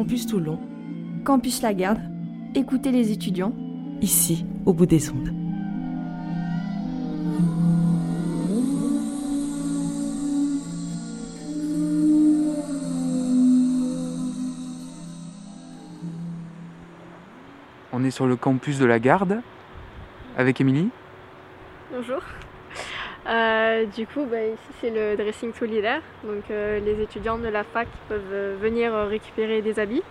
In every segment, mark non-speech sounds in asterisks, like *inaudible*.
Campus Toulon. Campus Lagarde. Écoutez les étudiants. Ici, au bout des ondes. On est sur le campus de la Garde avec Émilie. Bonjour. Euh, du coup, bah, ici c'est le dressing solidaire. Donc euh, les étudiants de la fac peuvent euh, venir récupérer des habits.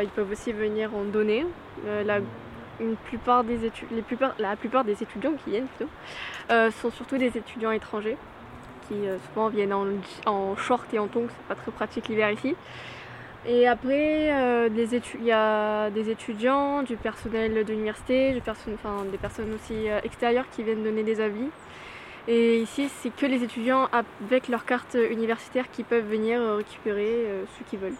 ils peuvent aussi venir en donner. la, une plupart des les plupart, la plupart des étudiants qui viennent plutôt sont surtout des étudiants étrangers qui souvent viennent en, en short et en tongs. C'est pas très pratique l'hiver ici. Et après, il y a des étudiants, du personnel de l'université, des personnes aussi extérieures qui viennent donner des avis. Et ici, c'est que les étudiants avec leur carte universitaire qui peuvent venir euh, récupérer euh, ce qu'ils veulent.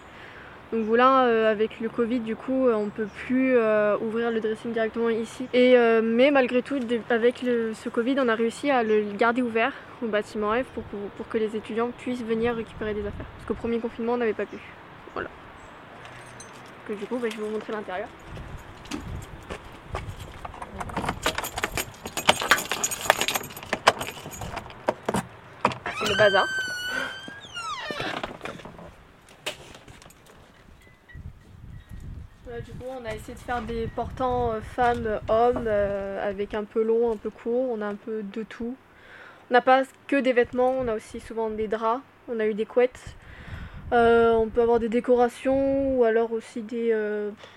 Donc voilà, euh, avec le Covid, du coup, on ne peut plus ouvrir le dressing directement ici. Et, mais malgré tout, avec ce Covid, on a réussi à le garder ouvert au bâtiment F pour, que les étudiants puissent venir récupérer des affaires. Parce qu'au premier confinement, on n'avait pas pu. Voilà. Du coup, bah, je vais vous montrer l'intérieur. Bazar. du coup, on a essayé de faire des portants euh, femmes, hommes, euh, avec un peu long, un peu court. On a un peu de tout. On n'a pas que des vêtements, on a aussi souvent des draps. On a eu des couettes. Euh, on peut avoir des décorations ou alors aussi des,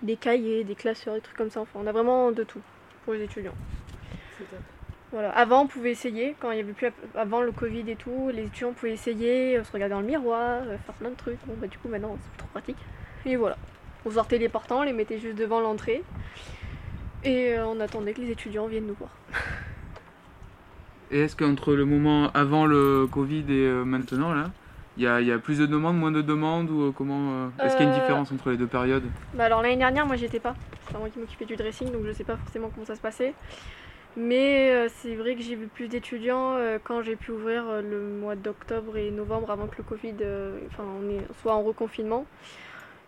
des cahiers, des classeurs, des trucs comme ça. Enfin, on a vraiment de tout pour les étudiants. Voilà. Avant, on pouvait essayer, quand il y avait plus avant le Covid et tout, les étudiants pouvaient essayer, euh, se regarder dans le miroir, euh, faire plein de trucs. Bon, bah, du coup, maintenant, c'est trop pratique. Et voilà. On sortait les portants, on les mettait juste devant l'entrée. Et euh, on attendait que les étudiants viennent nous voir. *laughs* et est-ce qu'entre le moment avant le Covid et maintenant, là, il y, a, plus de demandes, moins de demandes ou comment Est-ce qu'il y a une différence entre les deux périodes? bah alors l'année dernière, moi j'étais pas. C'est moi qui m'occupais du dressing, donc je sais pas forcément comment ça se passait. Mais euh, c'est vrai que j'ai vu plus d'étudiants euh, quand j'ai pu ouvrir euh, le mois d'octobre et novembre avant que le Covid enfin, on soit en reconfinement.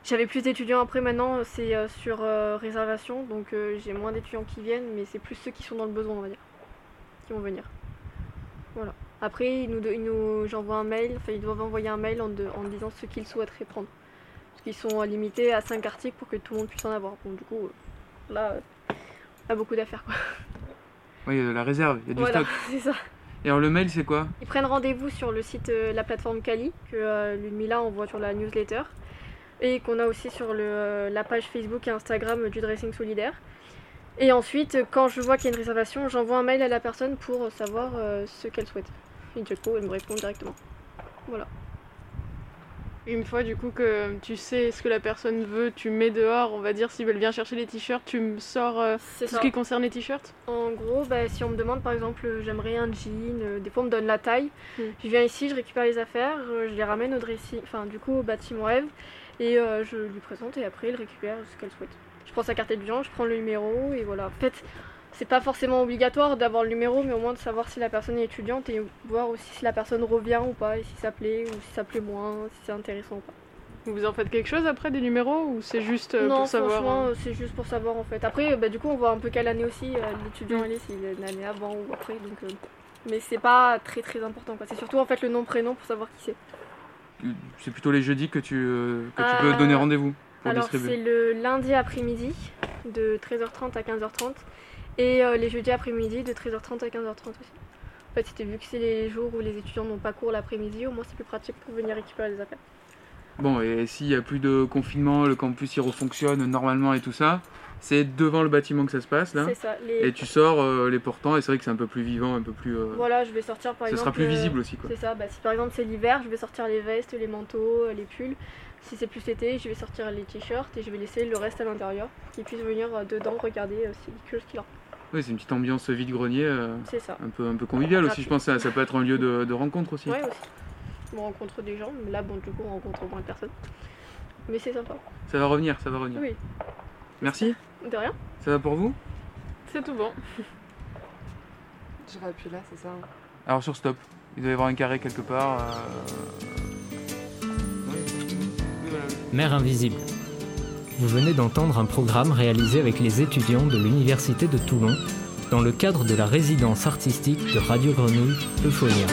J'avais plus d'étudiants après maintenant, c'est sur réservation, donc j'ai moins d'étudiants qui viennent, mais c'est plus ceux qui sont dans le besoin, on va dire, qui vont venir. Voilà. Après, ils nous, nous j'envoie un mail, enfin ils doivent envoyer un mail en, disant ce qu'ils souhaiteraient prendre. Parce qu'ils sont limités à 5 articles pour que tout le monde puisse en avoir. Donc du coup, là, a beaucoup d'affaires quoi. *laughs* Oui, il y a de la réserve, il y a du stock. *laughs* c'est ça. Et alors le mail, c'est quoi? Ils prennent rendez-vous sur le site, euh, la plateforme Kali, que euh, Ludmilla envoie sur la newsletter, et qu'on a aussi sur le, euh, la page Facebook et Instagram du Dressing Solidaire. Et ensuite, quand je vois qu'il y a une réservation, j'envoie un mail à la personne pour savoir ce qu'elle souhaite. Et du coup, elle me répond directement. Voilà. Une fois du coup que tu sais ce que la personne veut, tu mets dehors, on va dire, si elle vient chercher les t-shirts, tu me sors euh, tout ce qui concerne les t-shirts? En gros, bah, si on me demande par exemple, euh, j'aimerais un jean, euh, des fois on me donne la taille, hmm. je viens ici, je récupère les affaires, je les ramène au dressing, enfin du coup au bâtiment rêve, et je lui présente et après il récupère ce qu'elle souhaite. Je prends sa carte étudiant, je prends le numéro et voilà. En fait, c'est pas forcément obligatoire d'avoir le numéro, mais au moins de savoir si la personne est étudiante et voir aussi si la personne revient ou pas, et si ça plaît ou si ça plaît moins, si c'est intéressant ou pas. Vous en faites quelque chose après des numéros ou c'est juste euh, pour savoir Non, euh c'est juste pour savoir en fait. Après, bah, du coup, on voit un peu quelle année aussi euh, l'étudiant est, s'il est une année avant ou après. Donc, mais c'est pas très très important. C'est surtout en fait le nom prénom pour savoir qui c'est. C'est plutôt les jeudis que tu, que tu peux donner rendez-vous pour Alors c'est le lundi après-midi de 13h30 à 15h30 et euh, les jeudis après-midi de 13h30 à 15h30 aussi. En fait, c'était vu que c'est les jours où les étudiants n'ont pas cours l'après-midi, au moins c'est plus pratique pour venir récupérer les affaires. Bon, et s'il n'y a plus de confinement, le campus il refonctionne normalement et tout ça, c'est devant le bâtiment que ça se passe là. C'est ça. Et tu sors euh, les portants et c'est vrai que c'est un peu plus vivant, un peu plus. Euh, voilà, je vais sortir par exemple. Ça sera plus visible aussi quoi. C'est ça. Bah, si par exemple c'est l'hiver, je vais sortir les vestes, les manteaux, les pulls. Si c'est plus l'été, je vais sortir les t-shirts et je vais laisser le reste à l'intérieur, qu'ils puissent venir dedans regarder si quelque chose qu'il a. Oui, c'est une petite ambiance vide-grenier. Euh, c'est ça. Un peu, un peu convivial aussi, je pense. Ça, ça peut être un lieu de, rencontre aussi. Oui, aussi. On rencontre des gens, là, bon, du coup, on rencontre moins de personnes. Mais c'est sympa. Ça va revenir, ça va revenir. Oui. Merci. De rien. Ça va pour vous? C'est tout bon. Je plus là, c'est ça hein. Alors sur stop, il doit y avoir un carré quelque part. Euh... Mère invisible. Vous venez d'entendre un programme réalisé avec les étudiants de l'Université de Toulon dans le cadre de la résidence artistique de Radio Grenouille Euphonia.